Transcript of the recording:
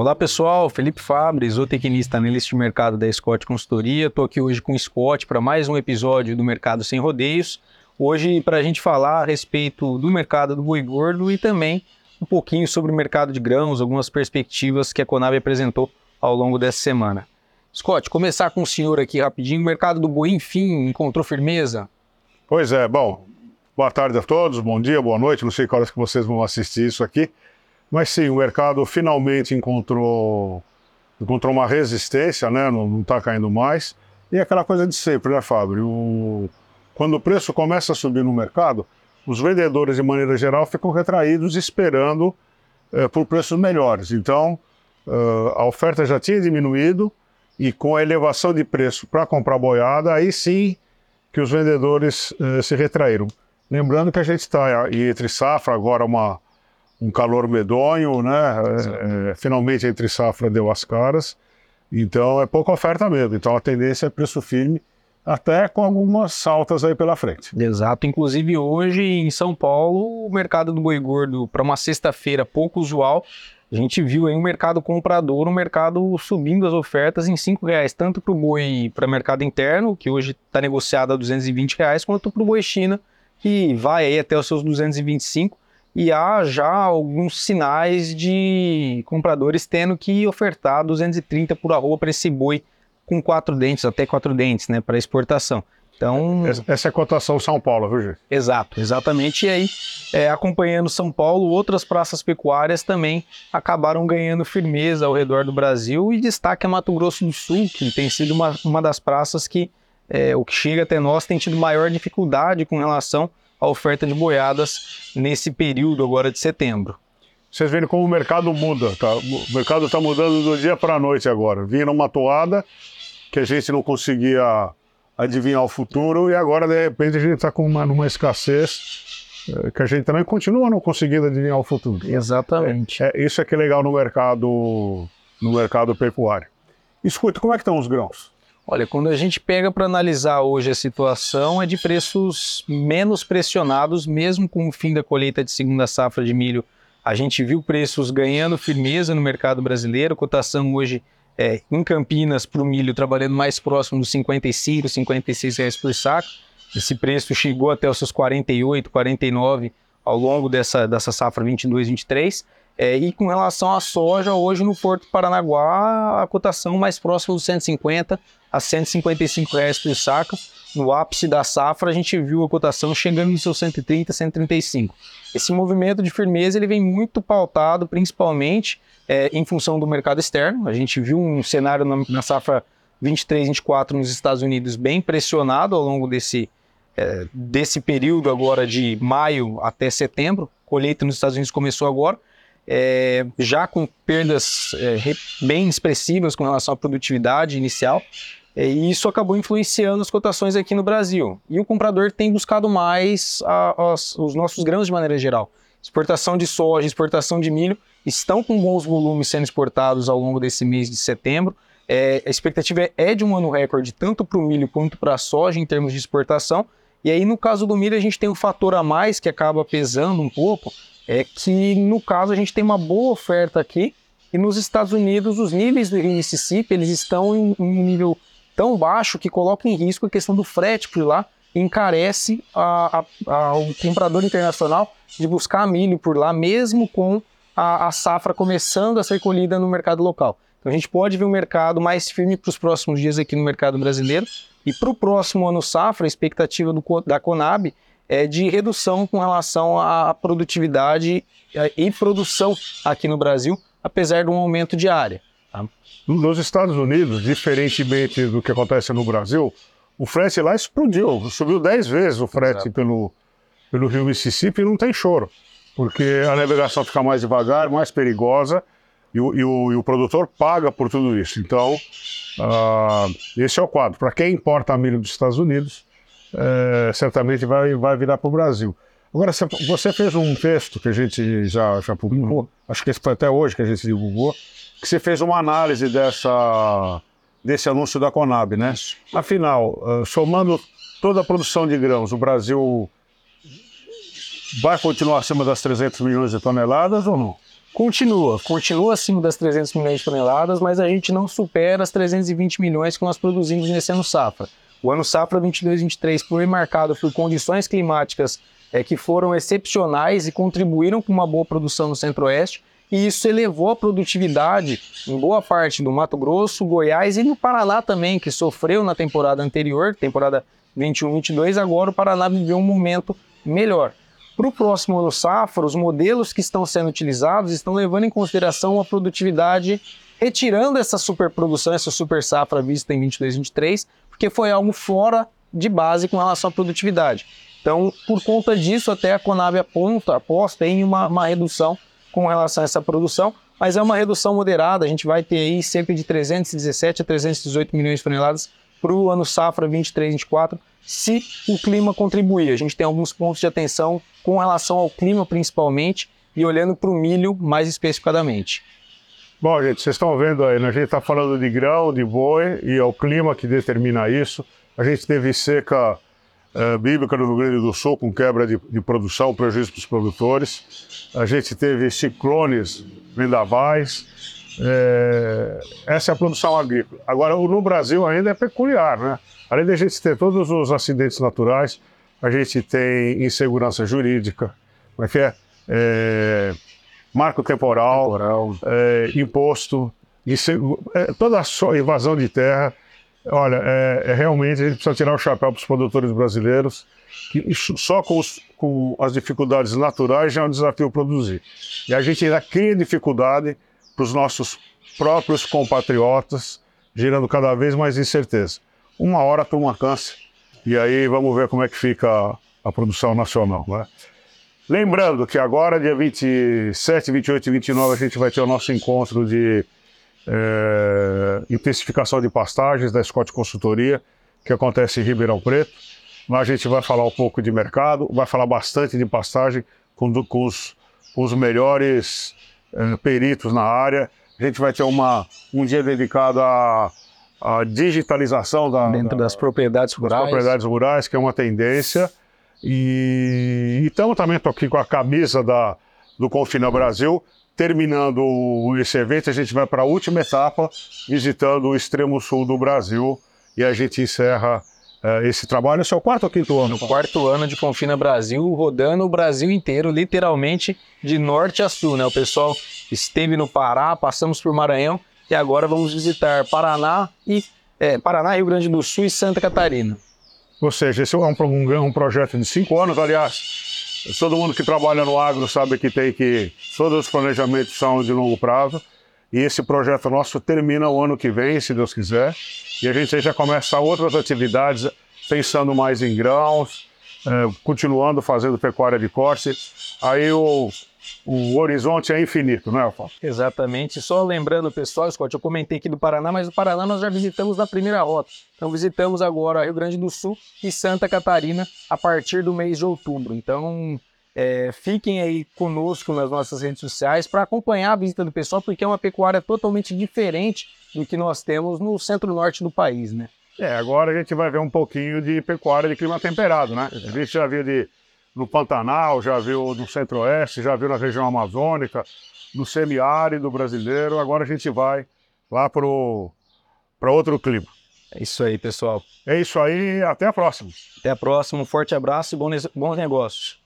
Olá pessoal, Felipe Fabre, zootecnista analista de mercado da Scott Consultoria. Estou aqui hoje com o Scott para mais um episódio do Mercado Sem Rodeios. Hoje para a gente falar a respeito do mercado do boi gordo e também um pouquinho sobre o mercado de grãos, algumas perspectivas que a Conab apresentou ao longo dessa semana. Scott, começar com o senhor aqui rapidinho. O mercado do boi, enfim, encontrou firmeza? Pois é, bom, boa tarde a todos, bom dia, boa noite, não sei que horas que vocês vão assistir isso aqui, mas sim, o mercado finalmente encontrou, encontrou uma resistência, né, não está caindo mais, e é aquela coisa de sempre, né, Fábio? O, quando o preço começa a subir no mercado, os vendedores, de maneira geral, ficam retraídos esperando é, por preços melhores. Então, uh, a oferta já tinha diminuído, e com a elevação de preço para comprar boiada, aí sim que os vendedores eh, se retraíram. Lembrando que a gente está entre safra, agora uma, um calor medonho, né? É, finalmente entre safra deu as caras, então é pouca oferta mesmo. Então a tendência é preço firme, até com algumas saltas aí pela frente. Exato. Inclusive hoje em São Paulo, o mercado do boi gordo para uma sexta-feira pouco usual a gente viu aí um mercado comprador, um mercado subindo as ofertas em R$ reais, tanto para o boi para mercado interno, que hoje está negociado a 220 reais, quanto para o boi China, que vai aí até os seus 225 e há já alguns sinais de compradores tendo que ofertar 230 por arroba para esse boi com quatro dentes, até quatro dentes, né, para exportação. Então, essa é a cotação São Paulo, viu, gente? Exato, exatamente. E aí, é, acompanhando São Paulo, outras praças pecuárias também acabaram ganhando firmeza ao redor do Brasil. E destaque a Mato Grosso do Sul, que tem sido uma, uma das praças que é, o que chega até nós tem tido maior dificuldade com relação à oferta de boiadas nesse período agora de setembro. Vocês veem como o mercado muda, tá? O mercado está mudando do dia para a noite agora. Vinha uma toada que a gente não conseguia adivinhar o futuro e agora, de repente, a gente está com uma, numa escassez é, que a gente também continua não conseguindo adivinhar o futuro. Exatamente. É, é, isso é que é legal no mercado, no mercado pecuário. Escuta, como é que estão os grãos? Olha, quando a gente pega para analisar hoje a situação, é de preços menos pressionados, mesmo com o fim da colheita de segunda safra de milho. A gente viu preços ganhando firmeza no mercado brasileiro, cotação hoje é, em Campinas para o milho trabalhando mais próximo dos 55, 56 reais por saco. Esse preço chegou até os seus 48, 49 ao longo dessa, dessa safra 22, 23. É, e com relação à soja, hoje no Porto Paranaguá, a cotação mais próxima dos 150 a 155 reais por saco. No ápice da safra, a gente viu a cotação chegando nos seus 130, 135. Esse movimento de firmeza ele vem muito pautado, principalmente é, em função do mercado externo. A gente viu um cenário na, na safra 23, 24 nos Estados Unidos bem pressionado ao longo desse, é, desse período agora de maio até setembro. colheita nos Estados Unidos começou agora, é, já com perdas é, bem expressivas com relação à produtividade inicial. É, e isso acabou influenciando as cotações aqui no Brasil. E o comprador tem buscado mais a, a, os nossos grãos de maneira geral. Exportação de soja, exportação de milho estão com bons volumes sendo exportados ao longo desse mês de setembro. É, a expectativa é de um ano recorde tanto para o milho quanto para a soja em termos de exportação. E aí, no caso do milho, a gente tem um fator a mais que acaba pesando um pouco, é que no caso a gente tem uma boa oferta aqui e nos Estados Unidos os níveis do Mississippi eles estão em um nível tão baixo que coloca em risco a questão do frete por lá encarece a, a, a, o comprador internacional de buscar milho por lá, mesmo com a, safra começando a ser colhida no mercado local. Então a gente pode ver um mercado mais firme para os próximos dias aqui no mercado brasileiro. E para o próximo ano safra, a expectativa do, da Conab é de redução com relação à produtividade e produção aqui no Brasil, apesar de um aumento de área. Tá? Nos Estados Unidos, diferentemente do que acontece no Brasil, o frete lá explodiu, subiu 10 vezes o frete pelo, pelo rio Mississippi e não tem choro, porque a navegação fica mais devagar, mais perigosa e o, e o, e o produtor paga por tudo isso. Então, uh, esse é o quadro. Para quem importa milho dos Estados Unidos, é, certamente vai, vai virar para o Brasil. Agora, você fez um texto que a gente já, já publicou, acho que foi até hoje que a gente divulgou, que você fez uma análise dessa desse anúncio da Conab, né? Afinal, uh, somando toda a produção de grãos, o Brasil vai continuar acima das 300 milhões de toneladas ou não? Continua, continua acima das 300 milhões de toneladas, mas a gente não supera as 320 milhões que nós produzimos nesse ano safra. O ano safra 22-23 foi marcado por condições climáticas é, que foram excepcionais e contribuíram com uma boa produção no Centro-Oeste, e isso elevou a produtividade em boa parte do Mato Grosso, Goiás e no Paraná também, que sofreu na temporada anterior, temporada 21-22, agora o Paraná viveu um momento melhor. Para o próximo ano safra, os modelos que estão sendo utilizados estão levando em consideração a produtividade, retirando essa superprodução, essa super safra vista em 22-23, porque foi algo fora de base com relação à produtividade. Então, por conta disso, até a Conab aponta, aposta em uma, uma redução com relação a essa produção, mas é uma redução moderada, a gente vai ter aí cerca de 317 a 318 milhões de toneladas para o ano safra 23-24, se o clima contribuir. A gente tem alguns pontos de atenção com relação ao clima principalmente e olhando para o milho mais especificadamente. Bom, gente, vocês estão vendo aí, né? a gente está falando de grão, de boi e é o clima que determina isso. A gente teve seca é, bíblica no Rio Grande do Sul, com quebra de, de produção, prejuízo para os produtores. A gente teve ciclones, vendavais. É, essa é a produção agrícola. Agora, no Brasil ainda é peculiar, né? Além de a gente ter todos os acidentes naturais, a gente tem insegurança jurídica, como é que é? Marco temporal, temporal. É, imposto, é, toda a invasão de terra Olha, é, é, realmente a gente precisa tirar o chapéu para os produtores brasileiros, que só com, os, com, as dificuldades naturais já é um desafio produzir. E a gente ainda cria dificuldade para os nossos próprios compatriotas, gerando cada vez mais incerteza. Uma hora toma câncer, e aí vamos ver como é que fica a, a produção nacional. Né? Lembrando que agora, dia 27, 28 e 29, a gente vai ter o nosso encontro de é, intensificação de pastagens da Scott Consultoria, que acontece em Ribeirão Preto. Lá a gente vai falar um pouco de mercado, vai falar bastante de pastagem com, com, os, os, melhores é, peritos na área. A gente vai ter uma, um dia dedicado à, à digitalização da, dentro da, das propriedades rurais. Das propriedades rurais, que é uma tendência. E estamos também aqui com a camisa da, do Confina Brasil, terminando esse evento, a gente vai para a última etapa, visitando o extremo sul do Brasil, e a gente encerra uh, esse trabalho. Esse é o quarto ou quinto ano? O quarto ano de Confina Brasil, rodando o Brasil inteiro, literalmente de norte a sul. Né? O pessoal esteve no Pará, passamos por Maranhão, e agora vamos visitar Paraná e é, Paraná, Rio Grande do Sul e Santa Catarina. Ou seja, esse é um, um, um projeto de cinco anos, aliás Todo mundo que trabalha no agro sabe que tem que. Todos os planejamentos são de longo prazo. E esse projeto nosso termina o ano que vem, se Deus quiser. E a gente já começa outras atividades, pensando mais em grãos, continuando fazendo pecuária de corte. Aí o, o horizonte é infinito, não é, Alfa? Exatamente. Só lembrando, pessoal, Scott, eu comentei aqui do Paraná, mas o Paraná nós já visitamos na primeira rota. Então visitamos agora Rio Grande do Sul e Santa Catarina a partir do mês de outubro. Então é, fiquem aí conosco nas nossas redes sociais para acompanhar a visita do pessoal, porque é uma pecuária totalmente diferente do que nós temos no centro-norte do país, né? É, agora a gente vai ver um pouquinho de pecuária de clima temperado, né? A gente já viu de no Pantanal, já viu no Centro-Oeste, já viu na região amazônica, no semiárido brasileiro. Agora a gente vai lá para outro clima. É isso aí, pessoal. É isso aí, até a próxima. Até a próxima, um forte abraço e bons negócios.